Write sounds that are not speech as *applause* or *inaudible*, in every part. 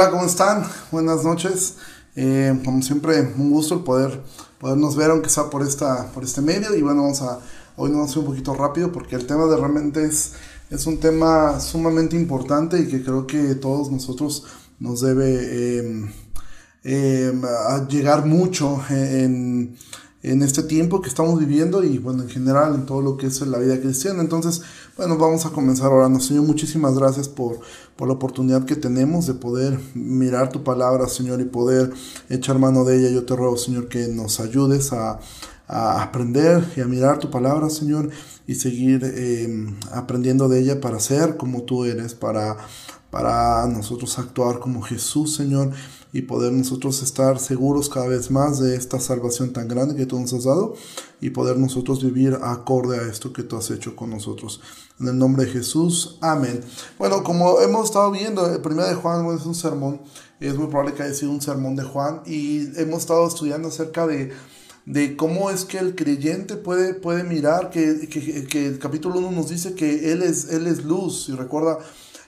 Hola, ¿cómo están? Buenas noches. Eh, como siempre, un gusto el poder podernos ver, aunque sea por, esta, por este medio. Y bueno, vamos a, hoy nos vamos a ir un poquito rápido porque el tema de realmente es, es un tema sumamente importante y que creo que todos nosotros nos debe em, em, llegar mucho en en este tiempo que estamos viviendo y bueno, en general en todo lo que es la vida cristiana. Entonces, bueno, vamos a comenzar orando. Señor, muchísimas gracias por, por la oportunidad que tenemos de poder mirar tu palabra, Señor, y poder echar mano de ella. Yo te ruego, Señor, que nos ayudes a, aprender y a mirar tu palabra, Señor, y seguir eh, aprendiendo de ella para ser como tú eres, para, para nosotros actuar como Jesús, Señor y poder nosotros estar seguros cada vez más de esta salvación tan grande que tú nos has dado y poder nosotros vivir acorde a esto que tú has hecho con nosotros. En el nombre de Jesús, amén. Bueno, como hemos estado viendo, el primero de Juan es un sermón, es muy probable que haya sido un sermón de Juan y hemos estado estudiando acerca de de cómo es que el creyente puede, puede mirar que, que, que el capítulo 1 nos dice que Él es, él es luz. Y recuerda,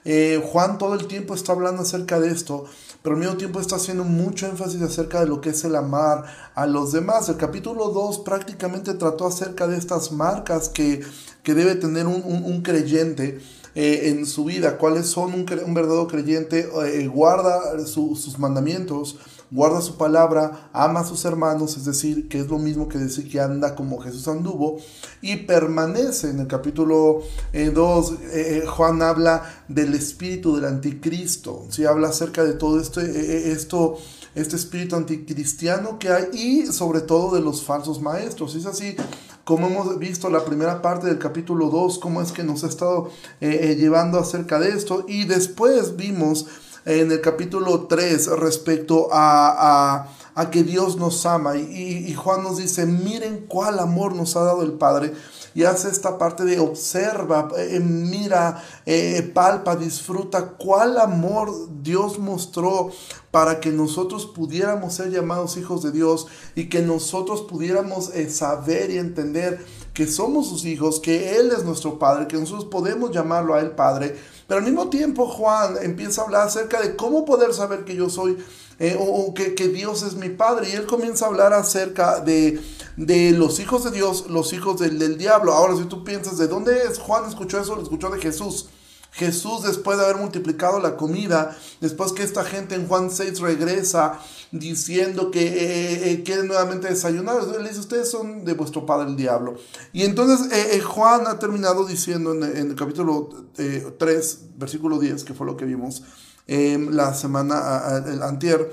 eh, Juan todo el tiempo está hablando acerca de esto pero al mismo tiempo está haciendo mucho énfasis acerca de lo que es el amar a los demás. El capítulo 2 prácticamente trató acerca de estas marcas que, que debe tener un, creyente. Eh, en su vida, cuáles son un, verdadero creyente, eh, guarda sus mandamientos, guarda su palabra, ama a sus hermanos, es decir, que es lo mismo que decir que anda como Jesús anduvo, y permanece. En el capítulo 2, eh, eh, eh, Juan habla del espíritu del anticristo, ¿sí? habla acerca de todo esto, esto, este espíritu anticristiano que hay y sobre todo de los falsos maestros. Es así como hemos visto la primera parte del capítulo 2, cómo es que nos ha estado llevando acerca de esto, y después vimos en el capítulo 3 respecto a, que Dios nos ama. Y, Juan nos dice, miren cuál amor nos ha dado el Padre. Y hace esta parte de observa, eh, mira, eh, palpa, disfruta cuál amor Dios mostró para que nosotros pudiéramos ser llamados hijos de Dios y que nosotros pudiéramos eh, saber y entender que somos sus hijos, que Él es nuestro Padre, que nosotros podemos llamarlo a Él Padre pero al mismo tiempo Juan empieza a hablar acerca de cómo poder saber que yo soy eh, o, que, Dios es mi Padre. Y él comienza a hablar acerca de, de los hijos de Dios, los hijos del, del, diablo. Ahora, si tú piensas, ¿de dónde es Juan escuchó eso? Lo escuchó de Jesús. Jesús, después de haber multiplicado la comida, después que esta gente en Juan 6 regresa diciendo que eh, eh, quieren nuevamente desayunar, él dice, ustedes son de vuestro padre el diablo. Y entonces eh, Juan ha terminado diciendo en, el capítulo 3, versículo 10, que fue lo que vimos la semana el antier,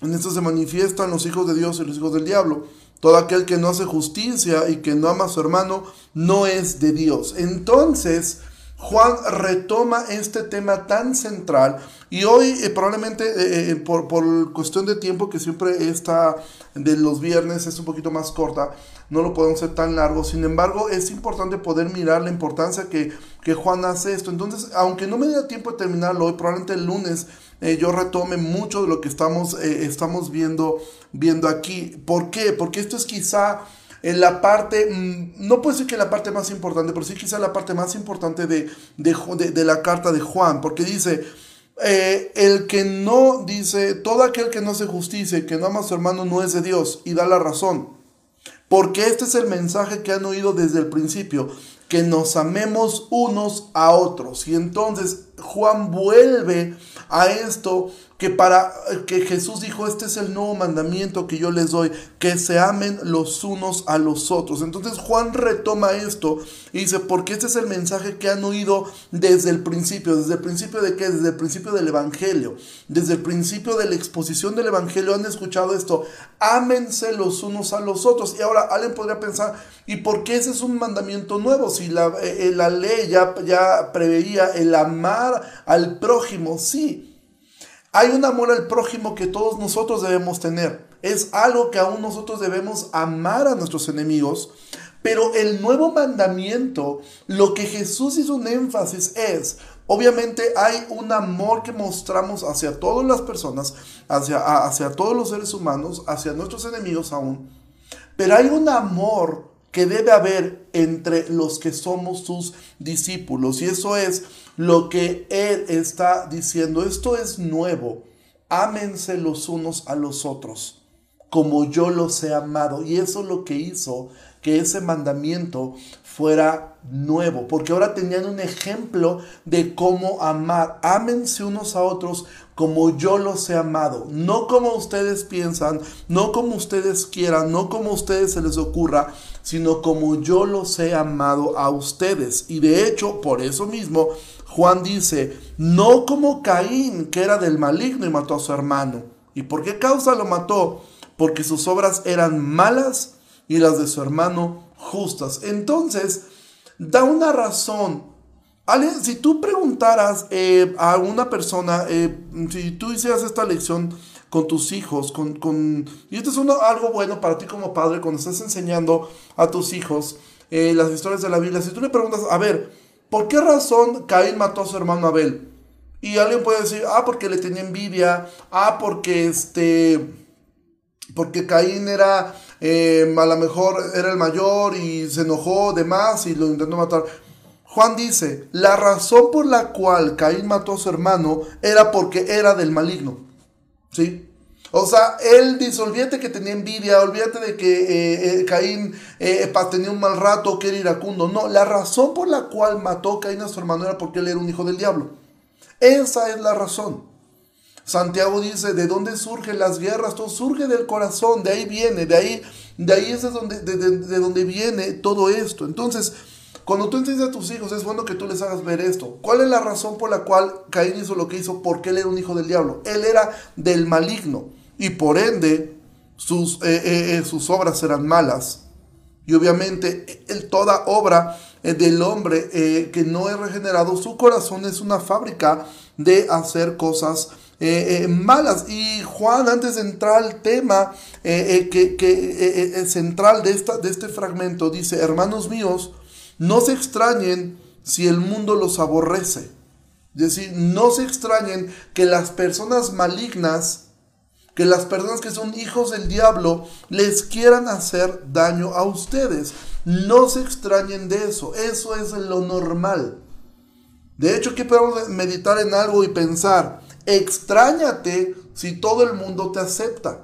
en esto se manifiestan los hijos de Dios y los hijos del diablo. Todo aquel que no hace justicia y que no ama a su hermano no es de Dios. Entonces, Juan retoma este tema tan central y hoy eh, probablemente eh, eh, por, por, cuestión de tiempo que siempre está de los viernes es un poquito más corta, no lo podemos hacer tan largo, sin embargo es importante poder mirar la importancia que, que Juan hace esto, entonces aunque no me dé tiempo de terminarlo hoy, probablemente el lunes yo retome mucho de lo que estamos, estamos viendo, viendo aquí. ¿Por qué? Porque esto es quizá en la parte, mm, no puedo decir que la parte más importante, pero sí quizá la parte más importante de, de, la carta de Juan, porque dice, eh, el que no dice, todo aquel que no se justicia, que no ama a su hermano, no es de Dios, y da la razón. Porque este es el mensaje que han oído desde el principio, que nos amemos unos a otros. Y entonces Juan vuelve a esto que para que Jesús dijo, este es el nuevo mandamiento que yo les doy, que se amen los unos a los otros. Entonces Juan retoma esto y dice, porque este es el mensaje que han oído desde el principio, desde el principio de qué, desde el principio del Evangelio, desde el principio de la exposición del Evangelio han escuchado esto, ámense los unos a los otros. Y ahora alguien podría pensar, ¿y por qué ese es un mandamiento nuevo? Si la, eh, la ley ya, ya preveía el amar al prójimo, sí. Hay un amor al prójimo que todos nosotros debemos tener. Es algo que aún nosotros debemos amar a nuestros enemigos. Pero el nuevo mandamiento, lo que Jesús hizo un énfasis es, obviamente hay un amor que mostramos hacia todas las personas, hacia, hacia todos los seres humanos, hacia nuestros enemigos aún. Pero hay un amor que debe haber entre los que somos sus discípulos. Y eso es lo que Él está diciendo. Esto es nuevo. Ámense los unos a los otros, como yo los he amado. Y eso es lo que hizo que ese mandamiento fuera nuevo, porque ahora tenían un ejemplo de cómo amar. Ámense unos a otros como yo los he amado, no como ustedes piensan, no como ustedes quieran, no como a ustedes se les ocurra, sino como yo los he amado a ustedes. Y de hecho, por eso mismo, Juan dice, no como Caín, que era del maligno y mató a su hermano. ¿Y por qué causa lo mató? Porque sus obras eran malas y las de su hermano justas. Entonces, da una razón si tú preguntaras eh, a una persona, eh, si tú hicieras esta lección con tus hijos, con, con y esto es algo bueno para ti como padre, cuando estás enseñando a tus hijos eh, las historias de la Biblia, si tú le preguntas, a ver, ¿por qué razón Caín mató a su hermano Abel? Y alguien puede decir, ah, porque le tenía envidia, ah, porque este, porque Caín era, a lo mejor era el mayor y se enojó de más y lo intentó matar. Juan dice, la razón por la cual Caín mató a su hermano era porque era del maligno. ¿Sí? O sea, él dice, olvídate que tenía envidia, olvídate de que eh, eh, Caín eh, tenía un mal rato, que era iracundo. No, la razón por la cual mató Caín a su hermano era porque él era un hijo del diablo. Esa es la razón. Santiago dice, ¿de dónde surgen las guerras? Todo surge del corazón, de ahí viene, de ahí, de ahí es donde, de donde viene todo esto. Entonces, cuando tú enseñas a tus hijos, es bueno que tú les hagas ver esto. ¿Cuál es la razón por la cual Caín hizo lo que hizo? Porque él era un hijo del diablo. Él era del maligno. Y por ende, sus, eh, eh, eh, sus obras eran malas. Y obviamente, toda obra del hombre que no es regenerado, su corazón es una fábrica de hacer cosas malas. Y Juan, antes de entrar al tema que, que central de, esta, de este fragmento, dice, hermanos míos, no se extrañen si el mundo los aborrece. Es decir, no se extrañen que las personas malignas, que las personas que son hijos del diablo, les quieran hacer daño a ustedes. No se extrañen de eso. Eso es lo normal. De hecho, aquí podemos meditar en algo y pensar, extrañate si todo el mundo te acepta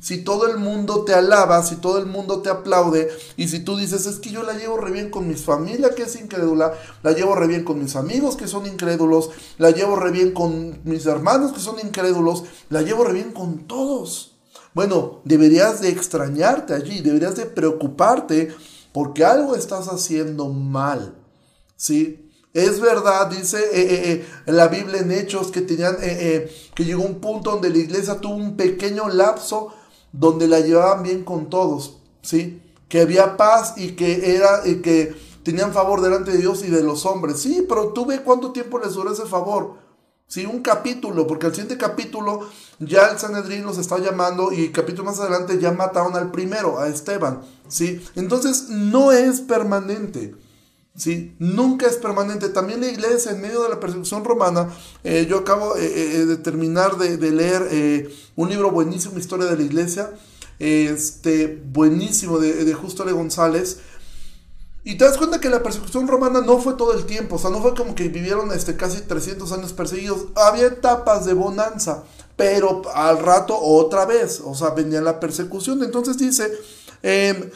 si todo el mundo te alaba, si todo el mundo te aplaude, y si tú dices, es que yo la llevo re bien con mi familia que es incrédula, la llevo re bien con mis amigos que son incrédulos, la llevo re bien con mis hermanos que son incrédulos, la llevo re bien con todos. Bueno, deberías de extrañarte allí, deberías de preocuparte porque algo estás haciendo mal, ¿sí? Es verdad, dice eh, eh, eh, la Biblia en Hechos que tenían, que llegó un punto donde la iglesia tuvo un pequeño lapso donde la llevaban bien con todos, ¿sí? Que había paz y que era y que tenían favor delante de Dios y de los hombres. Sí, pero tú ve cuánto tiempo les duró ese favor. Sí, un capítulo, porque al siguiente capítulo ya el Sanedrín los está llamando y capítulo más adelante ya mataron al primero, a Esteban. ¿sí? Entonces no es permanente. ¿Sí? Nunca es permanente. También la iglesia, en medio de la persecución romana, eh, yo acabo eh, eh, de terminar de, leer un libro buenísimo, Historia de la Iglesia, este, buenísimo, de, de Justo de González. Y te das cuenta que la persecución romana no fue todo el tiempo, o sea, no fue como que vivieron este, casi 300 años perseguidos. Había etapas de bonanza, pero al rato otra vez, o sea, venía la persecución. Entonces dice, em,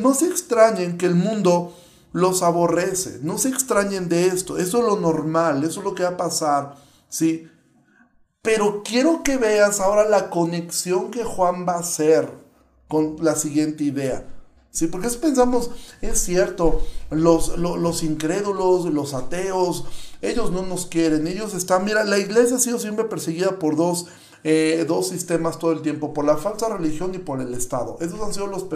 no se extrañen que el mundo los aborrece. No se extrañen de esto. Eso es lo normal, eso es lo que va a pasar, ¿sí? Pero quiero que veas ahora la conexión que Juan va a hacer con la siguiente idea. ¿Sí? Porque pensamos, es cierto, los, los, incrédulos, los ateos, ellos no nos quieren, ellos están, mira, la iglesia ha sido siempre perseguida por dos eh, dos sistemas todo el tiempo, por la falsa religión y por el Estado. Esos han sido los,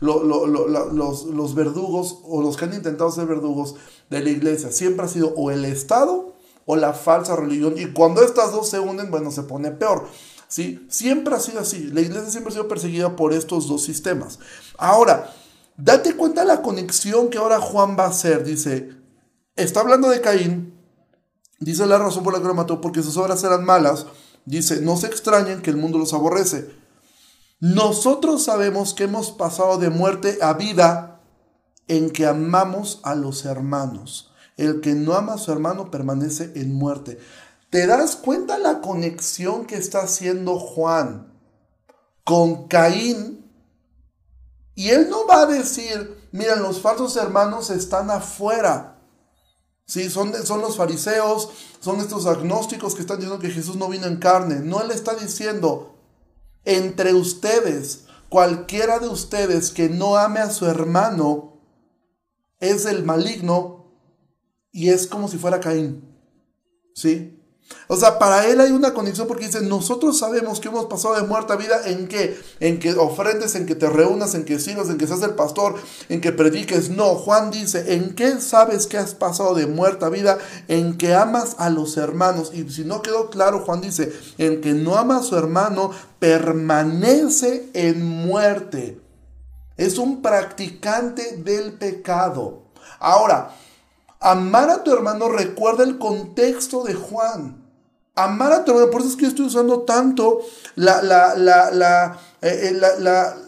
los, los verdugos o los que han intentado ser verdugos de la iglesia. Siempre ha sido o el Estado o la falsa religión. Y cuando estas dos se unen, bueno, se pone peor. ¿sí? Siempre ha sido así. La iglesia siempre ha sido perseguida por estos dos sistemas. Ahora, date cuenta la conexión que ahora Juan va a hacer. Dice, está hablando de Caín. Dice la razón por la que lo mató, porque sus obras eran malas Dice, no se extrañen que el mundo los aborrece. nosotros sabemos que hemos pasado de muerte a vida en que amamos a los hermanos. El que no ama a su hermano permanece en muerte. ¿Te das cuenta la conexión que está haciendo Juan con Caín? Y él no va a decir, miren, los falsos hermanos están afuera. Sí, son, son los fariseos, son estos agnósticos que están diciendo que Jesús no vino en carne. No, él está diciendo, entre ustedes, cualquiera de ustedes que no ame a su hermano, es el maligno y es como si fuera Caín. ¿Sí? O sea, para él hay una conexión porque dice, nosotros sabemos que hemos pasado de muerte a vida en que, en que ofrendes, en que te reúnas, en que sirvas, en que seas el pastor, en que prediques. No, Juan dice, ¿en qué sabes que has pasado de muerte a vida? En que amas a los hermanos. Y si no quedó claro, Juan dice, en que no ama a su hermano, permanece en muerte. Es un practicante del pecado. Ahora, amar a tu hermano recuerda el contexto de Juan. Amar a tu hermano, por eso es que yo estoy usando tanto la, la, eh, eh,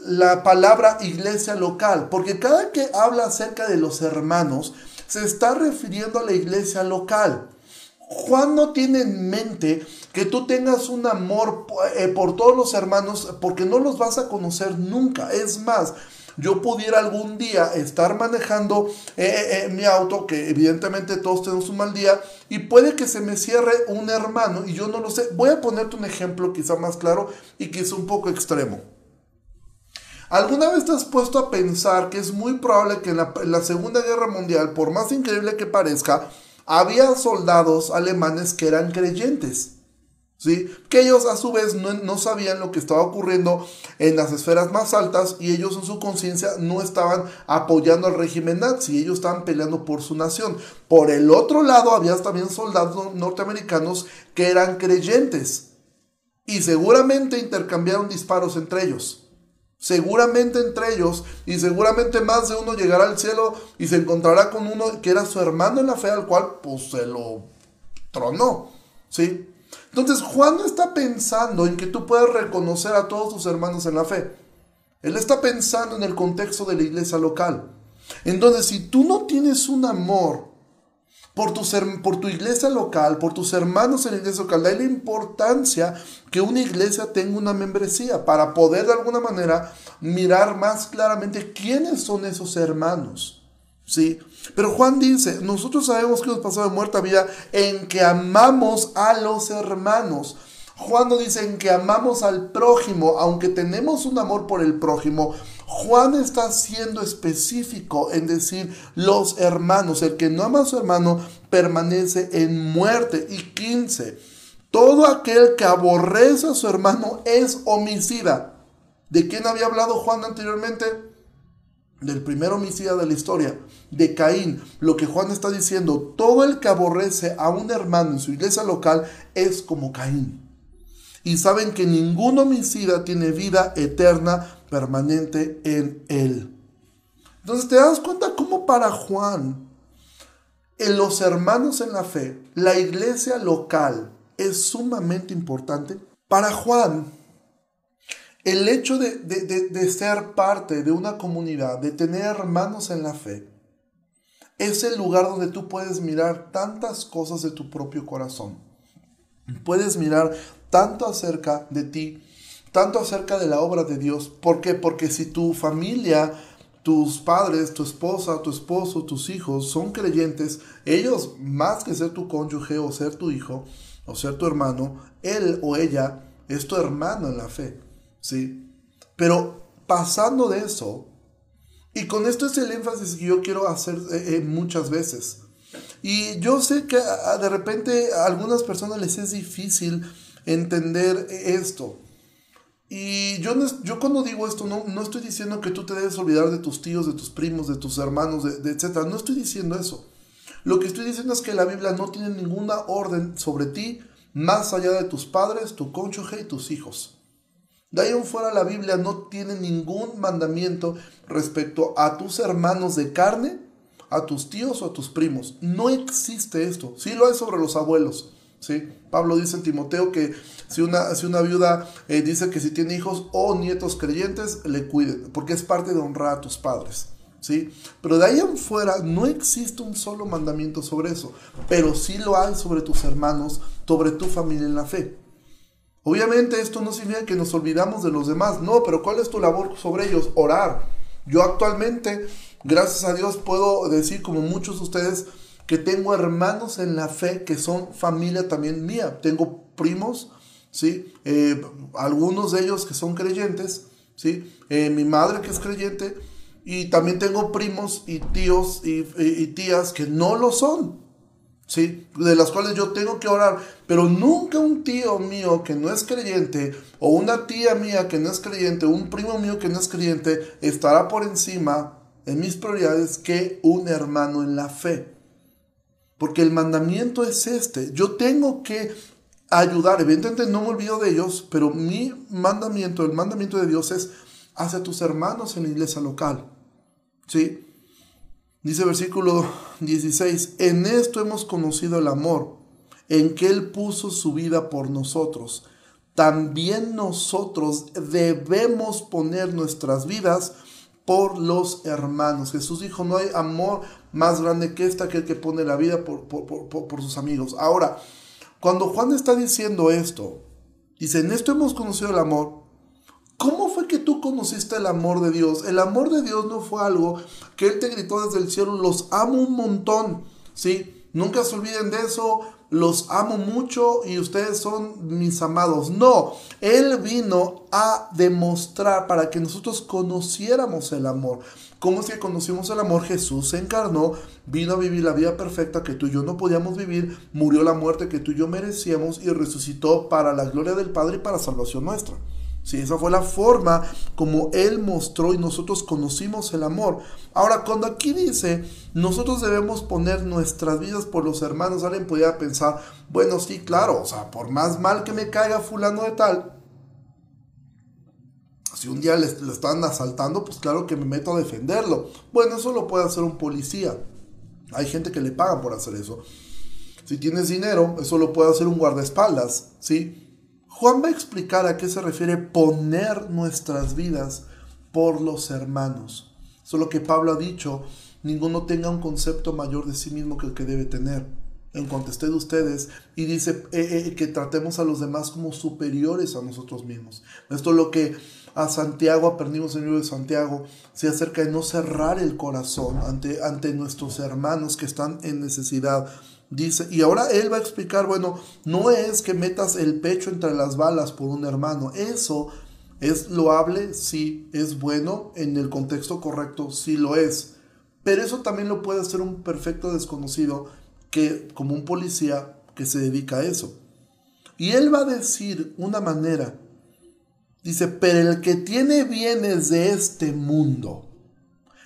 la, palabra iglesia local, porque cada que habla acerca de los hermanos, se está refiriendo a la iglesia local. Juan no tiene en mente que tú tengas un amor eh, por todos los hermanos porque no los vas a conocer nunca. Es más, yo pudiera algún día estar manejando eh, eh, eh, mi auto, que evidentemente todos tenemos un mal día, y puede que se me cierre un hermano y yo no lo sé. Voy a ponerte un ejemplo quizá más claro y quizá un poco extremo. ¿Alguna vez te has puesto a pensar que es muy probable que en la Segunda Guerra Mundial, por más increíble que parezca, había soldados alemanes que eran creyentes? Que ellos a su vez no, sabían lo que estaba ocurriendo en las esferas más altas y ellos en su conciencia no estaban apoyando al régimen nazi, ellos estaban peleando por su nación. Por el otro lado había también soldados norteamericanos que eran creyentes y seguramente intercambiaron disparos entre ellos. Seguramente entre ellos y seguramente más de uno llegará al cielo y se encontrará con uno que era su hermano en la fe al cual pues se lo tronó, ¿sí? Entonces Juan no está pensando en que tú puedas reconocer a todos tus hermanos en la fe. Él está pensando en el contexto de la iglesia local. Entonces, si tú no tienes un amor por tu, por tu iglesia local, por tus hermanos en la iglesia local, da la importancia que una iglesia tenga una membresía para poder de alguna manera mirar más claramente quiénes son esos hermanos. ¿Sí? Pero Juan dice, nosotros sabemos que hemos pasado de muerte a vida en que amamos a los hermanos. Juan dice en que amamos al prójimo, aunque tenemos un amor por el prójimo. Juan está siendo específico en decir los hermanos. El que no ama a su hermano permanece en muerte. Y 15. Todo aquel que aborrece a su hermano es homicida. ¿De quién había hablado Juan anteriormente? Del primer homicida de la historia, de Caín, lo que Juan está diciendo, todo el que aborrece a un hermano en su iglesia local es como Caín. Y saben que ningún homicida tiene vida eterna permanente en él. Entonces te das cuenta cómo para Juan, en los hermanos en la fe, la iglesia local es sumamente importante. Para Juan, el hecho de, ser parte de una comunidad, de tener hermanos en la fe, es el lugar donde tú puedes mirar tantas cosas de tu propio corazón. Puedes mirar tanto acerca de ti, tanto acerca de la obra de Dios. ¿Por qué? Porque si tu familia, tus padres, tu esposa, tu esposo, tus hijos son creyentes, ellos, más que ser tu cónyuge o ser tu hijo o ser tu hermano, él o ella es tu hermano en la fe. ¿Sí? Pero pasando de eso, y con esto es el énfasis que yo quiero hacer eh, eh, muchas veces. Y yo sé que de repente a algunas personas les es difícil entender esto. Y yo, yo cuando digo esto, no, no estoy diciendo que tú te debes olvidar de tus tíos, de tus primos, de tus hermanos, de, etc. No estoy diciendo eso. Lo que estoy diciendo es que la Biblia no tiene ninguna orden sobre ti más allá de tus padres, tu cónyuge y tus hijos. De ahí en fuera la Biblia no tiene ningún mandamiento respecto a tus hermanos de carne, a tus tíos o a tus primos. No existe esto. Sí lo hay sobre los abuelos. ¿sí? Pablo dice en Timoteo que si una, si una viuda eh, dice que si tiene hijos o nietos creyentes, le cuiden, porque es parte de honrar a tus padres. ¿Sí? Pero de ahí en fuera no existe un solo mandamiento sobre eso, pero sí lo hay sobre tus hermanos, sobre tu familia en la fe. Obviamente esto no significa que nos olvidamos de los demás, no, pero ¿cuál es tu labor sobre ellos? Orar. Yo actualmente, gracias a Dios, puedo decir como muchos de ustedes que tengo hermanos en la fe que son familia también mía. Tengo primos, ¿sí? Eh, algunos de ellos que son creyentes, ¿sí? Eh, mi madre que es creyente y también tengo primos y tíos y, tías que no lo son, ¿sí? De las cuales yo tengo que orar, pero nunca un tío mío que no es creyente o una tía mía que no es creyente, un primo mío que no es creyente estará por encima en mis prioridades que un hermano en la fe. Porque el mandamiento es este. Yo tengo que ayudar. Evidentemente no me olvido de ellos, pero mi mandamiento, el mandamiento de Dios es hacia tus hermanos en la iglesia local. ¿Sí? Dice versículo 16, en esto hemos conocido el amor, en que Él puso su vida por nosotros. También nosotros debemos poner nuestras vidas por los hermanos. Jesús dijo, no hay amor más grande que este, aquel que pone la vida por, por, sus amigos. Ahora, cuando Juan está diciendo esto, dice, en esto hemos conocido el amor. ¿Cómo conociste el amor de Dios? El amor de Dios no fue algo que Él te gritó desde el cielo, los amo un montón, ¿sí? Nunca se olviden de eso, los amo mucho y ustedes son mis amados. No, Él vino a demostrar para que nosotros conociéramos el amor. ¿Cómo es que conocimos el amor? Jesús se encarnó, vino a vivir la vida perfecta que tú y yo no podíamos vivir, murió la muerte que tú y yo merecíamos y resucitó para la gloria del Padre y para salvación nuestra. Sí, esa fue la forma como Él mostró y nosotros conocimos el amor. Ahora, cuando aquí dice, nosotros debemos poner nuestras vidas por los hermanos, alguien podría pensar, bueno, sí, claro, o sea, por más mal que me caiga fulano de tal, si un día le, están asaltando, pues claro que me meto a defenderlo. Bueno, eso lo puede hacer un policía. Hay gente que le paga por hacer eso. Si tienes dinero, eso lo puede hacer un guardaespaldas, ¿sí? Juan va a explicar a qué se refiere poner nuestras vidas por los hermanos. Eso es lo que Pablo ha dicho, ninguno tenga un concepto mayor de sí mismo que el que debe tener. En cuanto esté de ustedes, y dice eh, eh, que tratemos a los demás como superiores a nosotros mismos. Esto es lo que a Santiago aprendimos en el libro de Santiago, se acerca de no cerrar el corazón ante, ante nuestros hermanos que están en necesidad Dice, y ahora él va a explicar, bueno, no es que metas el pecho entre las balas por un hermano, eso es loable, sí, es bueno, en el contexto correcto, sí lo es, pero eso también lo puede hacer un perfecto desconocido que como un policía que se dedica a eso. Y él va a decir una manera, dice, pero el que tiene bienes de este mundo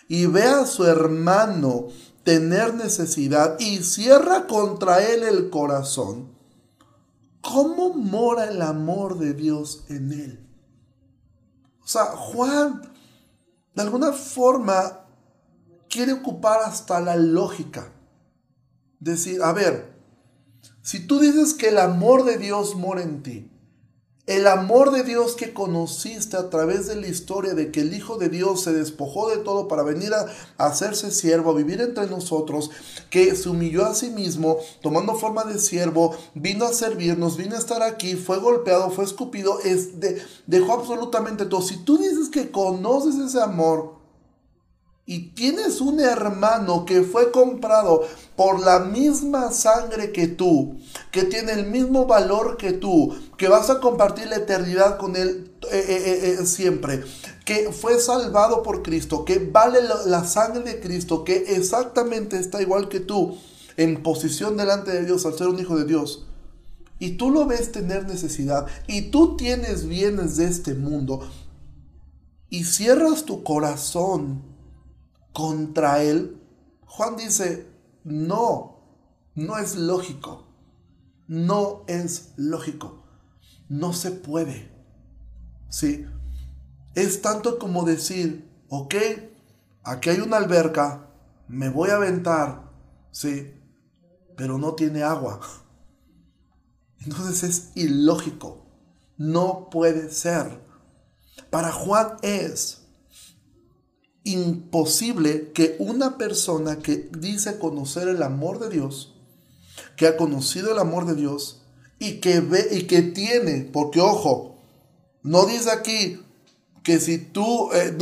y ve a su hermano tener necesidad y cierra contra él el corazón, ¿cómo mora el amor de Dios en él? O sea, Juan, de alguna forma, quiere ocupar hasta la lógica. Decir, a ver, si tú dices que el amor de Dios mora en ti, el amor de Dios que conociste a través de la historia de que el Hijo de Dios se despojó de todo para venir a, hacerse siervo, a vivir entre nosotros, que se humilló a sí mismo, tomando forma de siervo, vino a servirnos, vino a estar aquí, fue golpeado, fue escupido, es de, dejó absolutamente todo. Si tú dices que conoces ese amor, y tienes un hermano que fue comprado por la misma sangre que tú, que tiene el mismo valor que tú, que vas a compartir la eternidad con él eh, eh, eh, siempre, que fue salvado por Cristo, que vale la, sangre de Cristo, que exactamente está igual que tú en posición delante de Dios al ser un hijo de Dios. Y tú lo ves tener necesidad y tú tienes bienes de este mundo y cierras tu corazón contra él, Juan dice, no, no es lógico, no es lógico, no se puede. ¿Sí? Es tanto como decir, ok, aquí hay una alberca, me voy a aventar, ¿sí? Pero no tiene agua. *laughs* Entonces es ilógico. No puede ser. Para Juan es imposible que una persona que dice conocer el amor de Dios, que ha conocido el amor de Dios y que ve y que tiene, porque ojo, no dice aquí que si tú, eh,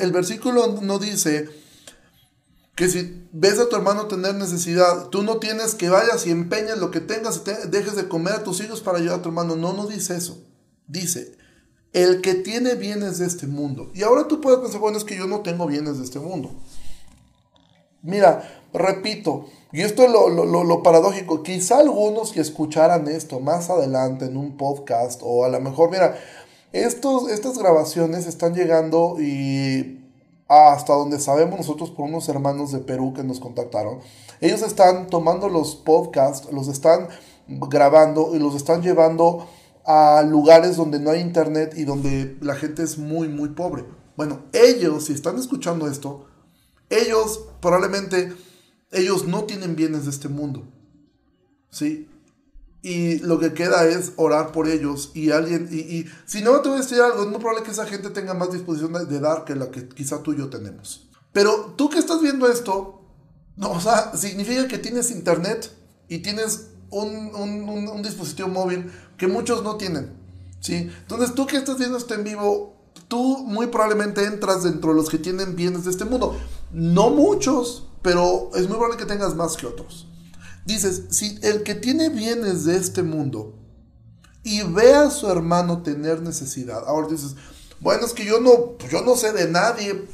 el versículo no dice que si ves a tu hermano tener necesidad, tú no tienes que vayas y empeñes lo que tengas y dejes de comer a tus hijos para ayudar a tu hermano. No, no dice eso. Dice, el que tiene bienes de este mundo. Y ahora tú puedes pensar, bueno, es que yo no tengo bienes de este mundo. Mira, repito, y esto es lo, lo, paradójico, quizá algunos que escucharan esto más adelante en un podcast o a lo mejor, mira, estos, estas grabaciones están llegando y hasta donde sabemos nosotros por unos hermanos de Perú que nos contactaron. Ellos están tomando los podcasts, los están grabando y los están llevando a lugares donde no hay internet y donde la gente es muy, muy pobre. Bueno, ellos, si están escuchando esto, ellos probablemente, ellos no tienen bienes de este mundo. ¿Sí? Y lo que queda es orar por ellos y alguien, y, si no te voy a decir algo, es muy probable que esa gente tenga más disposición de, dar que la que quizá tú y yo tenemos. Pero tú que estás viendo esto, no, o sea, significa que tienes internet y tienes un, un, dispositivo móvil que muchos no tienen. ¿sí? Entonces tú que estás viendo esto en vivo, tú muy probablemente entras dentro de los que tienen bienes de este mundo. No muchos, pero es muy probable que tengas más que otros. Dices, si el que tiene bienes de este mundo y ve a su hermano tener necesidad, ahora dices, bueno, es que yo no, yo no sé de nadie.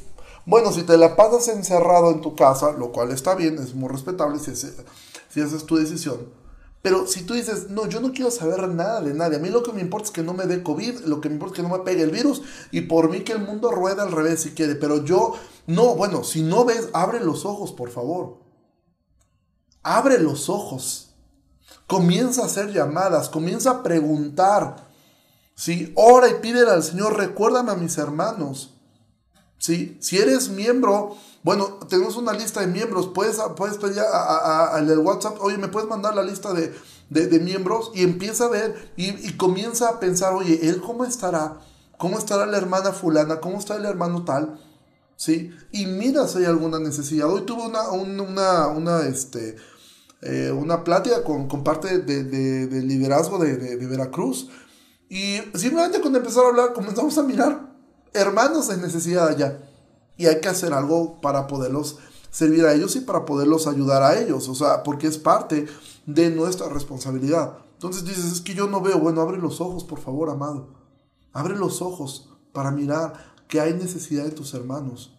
Bueno, si te la pasas encerrado en tu casa, lo cual está bien, es muy respetable si, si esa es tu decisión. Pero si tú dices, no, yo no quiero saber nada de nadie, a mí lo que me importa es que no me dé COVID, lo que me importa es que no me pegue el virus y por mí que el mundo rueda al revés si quiere, pero yo, no, bueno, si no ves, abre los ojos, por favor. Abre los ojos. Comienza a hacer llamadas, comienza a preguntar. ¿sí? Ora y pídele al Señor, recuérdame a mis hermanos. ¿Sí? Si eres miembro, bueno, tenemos una lista de miembros, puedes, puedes pedir al el WhatsApp, oye, me puedes mandar la lista de, miembros y empieza a ver y, y, comienza a pensar, oye, ¿él cómo estará? ¿Cómo estará la hermana fulana? ¿Cómo está el hermano tal? ¿Sí? Y mira si hay alguna necesidad. Hoy tuve una, una, una, este, eh, una plática con, con parte de, de, liderazgo de, de, Veracruz. Y simplemente cuando empezaron a hablar, comenzamos a mirar hermanos en necesidad allá. Y hay que hacer algo para poderlos servir a ellos y para poderlos ayudar a ellos. O sea, porque es parte de nuestra responsabilidad. Entonces dices, es que yo no veo. Bueno, abre los ojos, por favor, amado. Abre los ojos para mirar que hay necesidad de tus hermanos.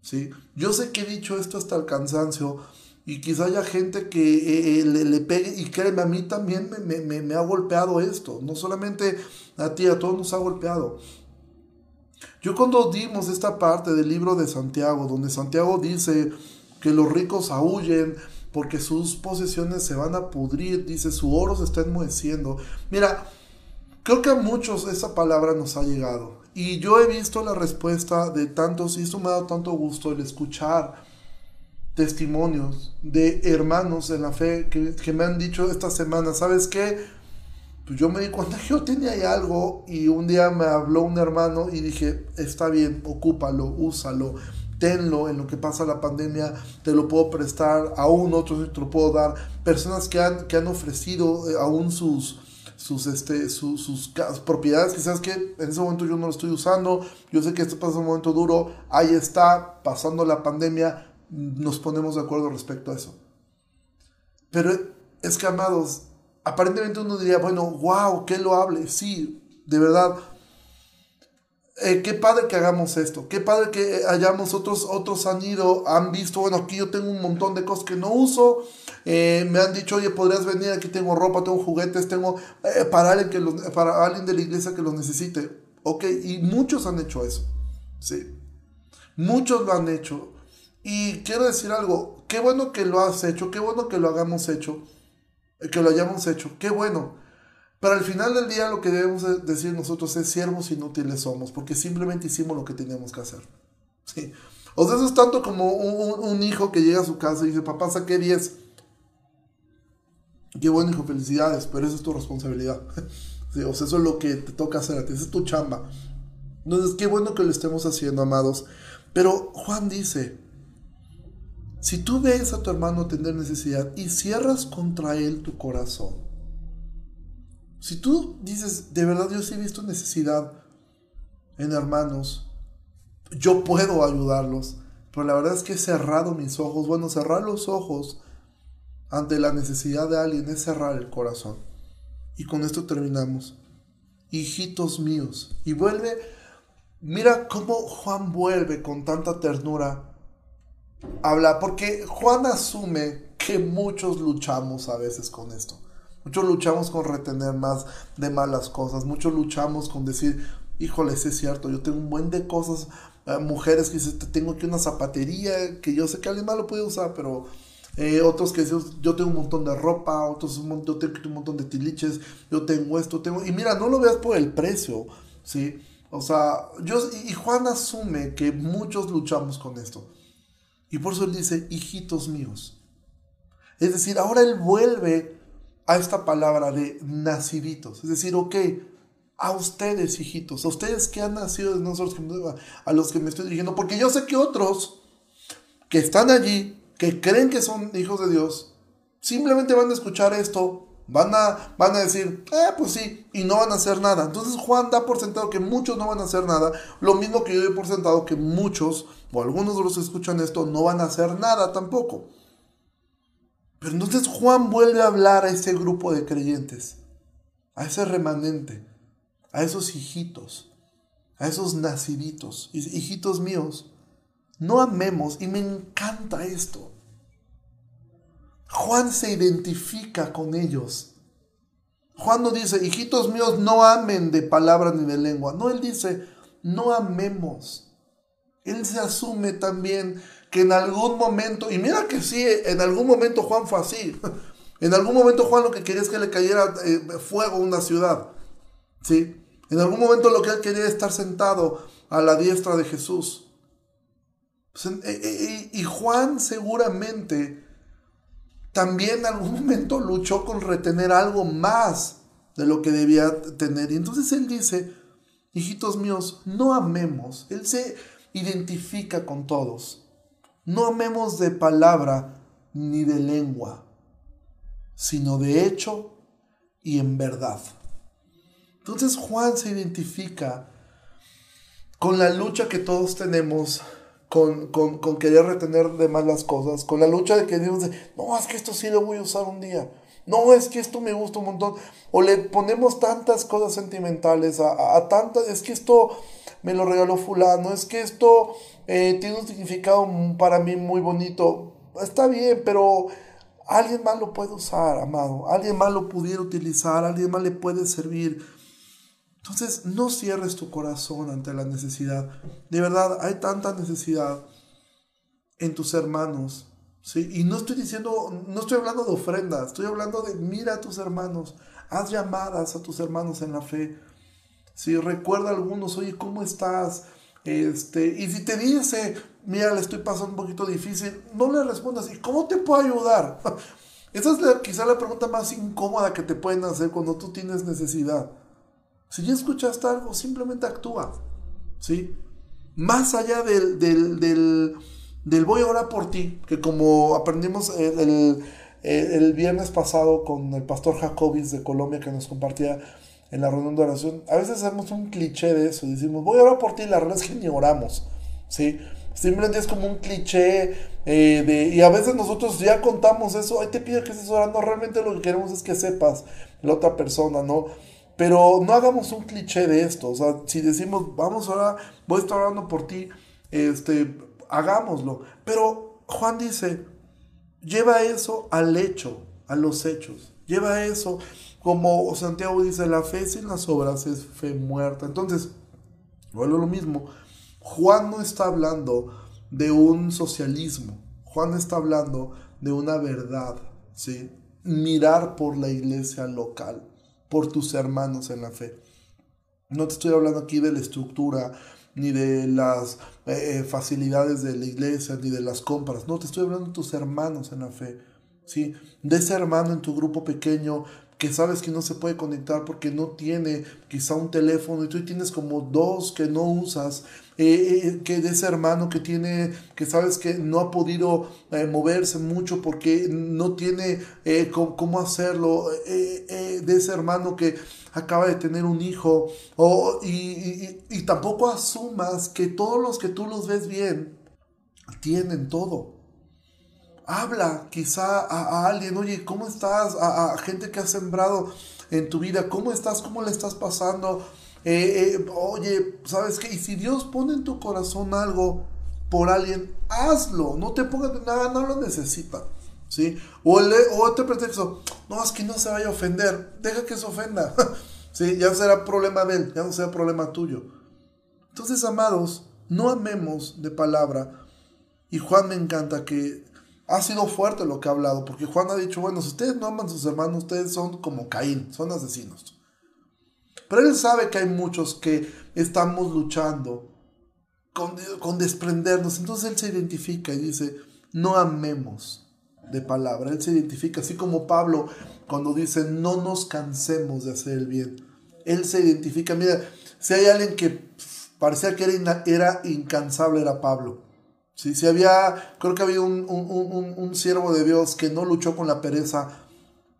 ¿Sí? Yo sé que he dicho esto hasta el cansancio, y quizá haya gente que eh, eh, le, pegue, y créeme, a mí también me, me, me, ha golpeado esto, no solamente a ti, a todos nos ha golpeado. Yo cuando dimos esta parte del libro de Santiago, donde Santiago dice que los ricos aúllen porque sus posesiones se van a pudrir, dice su oro se está enmoheciendo. Mira, creo que a muchos esa palabra nos ha llegado. Y yo he visto la respuesta de tantos, y eso me ha dado tanto gusto el escuchar testimonios de hermanos en la fe que, me han dicho esta semana, ¿sabes qué? Pues yo me di cuenta que yo tenía algo y un día me habló un hermano y dije, está bien, ocúpalo, úsalo, tenlo en lo que pasa la pandemia, te lo puedo prestar, aún otros te lo puedo dar. Personas que han, que han ofrecido eh, aún sus, sus, este, sus, propiedades, quizás que en ese momento yo no lo estoy usando, yo sé que este pasa un momento duro, ahí está, pasando la pandemia, nos ponemos de acuerdo respecto a eso. Pero es que, amados, aparentemente uno diría, bueno, wow, qué lo hable. Sí, de verdad. Eh, qué padre que hagamos esto. Qué padre que hayamos otros, otros han ido, han visto, bueno, aquí yo tengo un montón de cosas que no uso. Eh, me han dicho, oye, podrías venir, aquí tengo ropa, tengo juguetes, tengo eh, para, alguien que para alguien de la iglesia que los necesite. Ok, y muchos han hecho eso. Sí. Muchos lo han hecho. Y quiero decir algo, qué bueno que lo has hecho, qué bueno que lo hagamos hecho, que lo hayamos hecho, qué bueno. Pero al final del día lo que debemos decir nosotros es siervos inútiles somos, porque simplemente hicimos lo que teníamos que hacer. ¿Sí? O sea, eso es tanto como un, hijo que llega a su casa y dice, papá, saqué 10. Qué bueno, hijo, felicidades, pero eso es tu responsabilidad. *laughs* o sea, eso es lo que te toca hacer a ti, esa es tu chamba. Entonces, qué bueno que lo estemos haciendo, amados. Pero Juan dice, si tú ves a tu hermano tener necesidad y cierras contra él tu corazón, si tú dices, de verdad yo sí he visto necesidad en hermanos, yo puedo ayudarlos, pero la verdad es que he cerrado mis ojos. Bueno, cerrar los ojos ante la necesidad de alguien es cerrar el corazón. Y con esto terminamos. Hijitos míos. Y vuelve, mira cómo Juan vuelve con tanta ternura habla, porque Juan asume que muchos luchamos a veces con esto. Muchos luchamos con retener más de malas cosas. Muchos luchamos con decir, híjole, es cierto, yo tengo un buen de cosas. Eh, mujeres que dicen, tengo aquí una zapatería que yo sé que alguien más lo puede usar, pero eh, otros que dicen, yo tengo un montón de ropa, otros yo tengo un montón de tiliches, yo tengo esto, tengo... Y mira, no lo veas por el precio, ¿sí? O sea, yo, y Juan asume que muchos luchamos con esto. Y por eso él dice, hijitos míos. Es decir, ahora él vuelve a esta palabra de naciditos. Es decir, ok, a ustedes, hijitos, a ustedes que han nacido de nosotros, a los que me estoy dirigiendo, porque yo sé que otros que están allí, que creen que son hijos de Dios, simplemente van a escuchar esto, van a, van a decir, eh, pues sí, y no van a hacer nada. Entonces Juan da por sentado que muchos no van a hacer nada, lo mismo que yo doy por sentado que muchos o algunos de los que escuchan esto no van a hacer nada tampoco. Pero entonces Juan vuelve a hablar a ese grupo de creyentes, a ese remanente, a esos hijitos, a esos naciditos, hijitos míos. No amemos, y me encanta esto. Juan se identifica con ellos. Juan no dice, hijitos míos, no amen de palabra ni de lengua. No, él dice, no amemos. Él se asume también que en algún momento, y mira que sí, en algún momento Juan fue así. *laughs* En algún momento Juan lo que quería es que le cayera eh, fuego a una ciudad. ¿sí? En algún momento lo que él quería es estar sentado a la diestra de Jesús. Pues, eh, eh, y Juan seguramente también en algún *laughs* momento luchó con retener algo más de lo que debía tener. Y entonces él dice, hijitos míos, no amemos. Él se, identifica con todos. No amemos de palabra ni de lengua, sino de hecho y en verdad. Entonces Juan se identifica con la lucha que todos tenemos con, con, querer retener de más las cosas, con la lucha de que Dios dice, no, es que esto sí lo voy a usar un día, no, es que esto me gusta un montón, o le ponemos tantas cosas sentimentales a, a tantas, es que esto me lo regaló fulano, es que esto eh, tiene un significado para mí muy bonito. Está bien, pero alguien más lo puede usar, amado. Alguien más lo pudiera utilizar, alguien más le puede servir. Entonces, no cierres tu corazón ante la necesidad. De verdad, hay tanta necesidad en tus hermanos. ¿sí? Y no estoy diciendo, no estoy hablando de ofrendas, estoy hablando de mira a tus hermanos, haz llamadas a tus hermanos en la fe. Si recuerda a algunos, oye, ¿cómo estás? Este, y si te dice, mira, le estoy pasando un poquito difícil, no le respondas, ¿y cómo te puedo ayudar? *laughs* Esa es la, quizá la pregunta más incómoda que te pueden hacer cuando tú tienes necesidad. Si ya escuchaste algo, simplemente actúa. ¿Sí? Más allá del, del, del, voy a orar por ti, que como aprendimos el, el viernes pasado con el pastor Jacobis de Colombia que nos compartía en la reunión de oración, a veces hacemos un cliché de eso, decimos, voy a orar por ti, la realidad es que ni oramos, ¿sí? Simplemente es como un cliché eh, de, y a veces nosotros ya contamos eso, ay te pido que estés orando, realmente lo que queremos es que sepas la otra persona, ¿no? Pero no hagamos un cliché de esto, o sea, si decimos, vamos a orar, voy a estar orando por ti, este, hagámoslo. Pero Juan dice, lleva eso al hecho, a los hechos, lleva eso como Santiago dice, la fe sin las obras es fe muerta. Entonces, vuelvo lo mismo. Juan no está hablando de un socialismo. Juan está hablando de una verdad, ¿sí? Mirar por la iglesia local, por tus hermanos en la fe. No te estoy hablando aquí de la estructura, ni de las eh, facilidades de la iglesia, ni de las compras. No, te estoy hablando de tus hermanos en la fe. ¿sí? De ese hermano en tu grupo pequeño que sabes que no se puede conectar porque no tiene quizá un teléfono y tú tienes como dos que no usas, eh, eh, que de ese hermano que tiene, que sabes que no ha podido eh, moverse mucho porque no tiene cómo, hacerlo, de ese hermano que acaba de tener un hijo, o, y, y tampoco asumas que todos los que tú los ves bien tienen todo habla quizá a, alguien, oye, ¿cómo estás? A, gente que ha sembrado en tu vida, ¿cómo estás? ¿Cómo le estás pasando? Eh, eh, oye, ¿sabes qué? Y si Dios pone en tu corazón algo por alguien, hazlo, no te pongas nada, no lo necesita. ¿Sí? O, el, o este pretexto, no, es que no se vaya a ofender, deja que se ofenda. *laughs* ¿Sí? Ya será problema de él, ya no será problema tuyo. Entonces, amados, no amemos de palabra. Y Juan me encanta que ha sido fuerte lo que ha hablado, porque Juan ha dicho, bueno, si ustedes no aman a sus hermanos, ustedes son como Caín, son asesinos. Pero él sabe que hay muchos que estamos luchando con, con desprendernos, entonces él se identifica y dice, no amemos de palabra, él se identifica, así como Pablo cuando dice, no nos cansemos de hacer el bien, él se identifica, mira, si hay alguien que parecía que era, era incansable, era Pablo. Si había, creo que había un, un, siervo de Dios que no luchó con la pereza,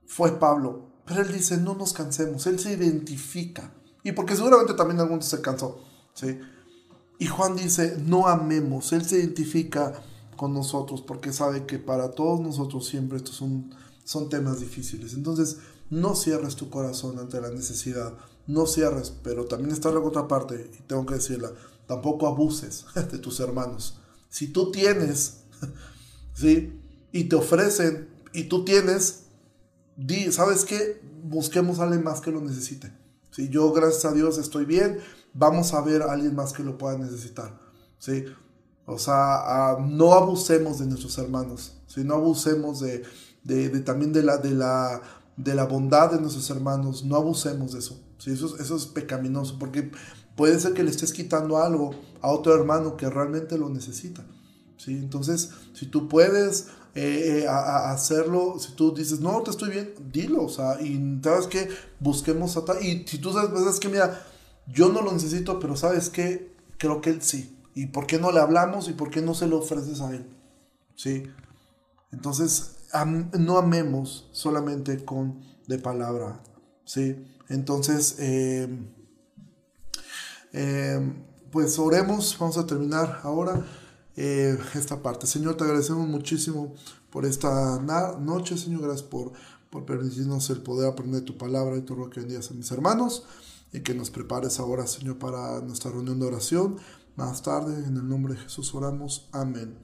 fue Pablo. Pero él dice, no nos cansemos, él se identifica. Y porque seguramente también algunos se cansó. ¿sí? Y Juan dice, no amemos, él se identifica con nosotros porque sabe que para todos nosotros siempre estos son, son temas difíciles. Entonces, no cierres tu corazón ante la necesidad, no cierres, pero también está la otra parte, y tengo que decirla, tampoco abuses *laughs* de tus hermanos. Si tú tienes, *laughs* ¿sí? Y te ofrecen, y tú tienes, di, ¿sabes qué? Busquemos a alguien más que lo necesite. Si yo, gracias a Dios, estoy bien, vamos a ver a alguien más que lo pueda necesitar. ¿sí? O sea, no abusemos de nuestros hermanos, ¿sí? no abusemos de, de, también de la, de, la, de la bondad de nuestros hermanos, no abusemos de eso. ¿sí? Eso, eso es pecaminoso, porque puede ser que le estés quitando algo a otro hermano que realmente lo necesita. ¿sí? Entonces, si tú puedes eh, eh, hacerlo, si tú dices, no, te estoy bien, dilo, o sea, y sabes que busquemos a Y si tú sabes, pues que mira, yo no lo necesito, pero sabes que creo que él sí. ¿Y por qué no le hablamos y por qué no se lo ofreces a él? ¿Sí? Entonces, no amemos solamente con de palabra, ¿sí? Entonces, eh, eh, pues oremos, vamos a terminar ahora eh, esta parte. Señor, te agradecemos muchísimo por esta noche, Señor, gracias por, por permitirnos el poder aprender tu palabra y tu ruego que bendigas a mis hermanos y que nos prepares ahora, Señor, para nuestra reunión de oración. Más tarde, en el nombre de Jesús oramos. Amén.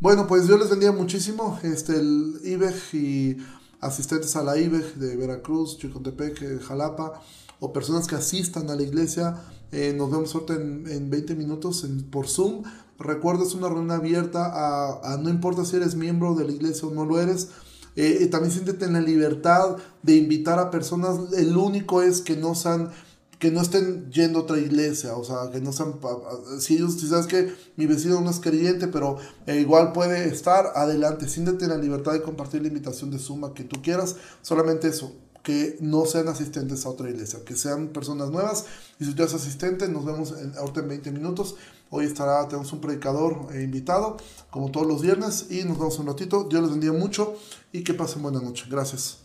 Bueno, pues Dios les bendiga muchísimo. Este, el IBEG y asistentes a la IBEG de Veracruz, Chicotepec, Jalapa, o personas que asistan a la iglesia, eh, nos vemos ahorita en, 20 minutos por Zoom. Recuerda, es una reunión abierta a, no importa si eres miembro de la iglesia o no lo eres. Eh, también siéntete en la libertad de invitar a personas. El único es que no sean que no estén yendo a otra iglesia, o sea, que no sean, si ellos, sabes que mi vecino no es creyente, pero eh, igual puede estar, adelante, siéntete en la libertad de compartir la invitación de suma que tú quieras, solamente eso, que no sean asistentes a otra iglesia, que sean personas nuevas. Y si tú eres asistente, nos vemos ahorita en 20 minutos. Hoy estará, tenemos un predicador eh, invitado, como todos los viernes, y nos vemos un ratito. Dios les bendiga mucho y que pasen buena noche. Gracias.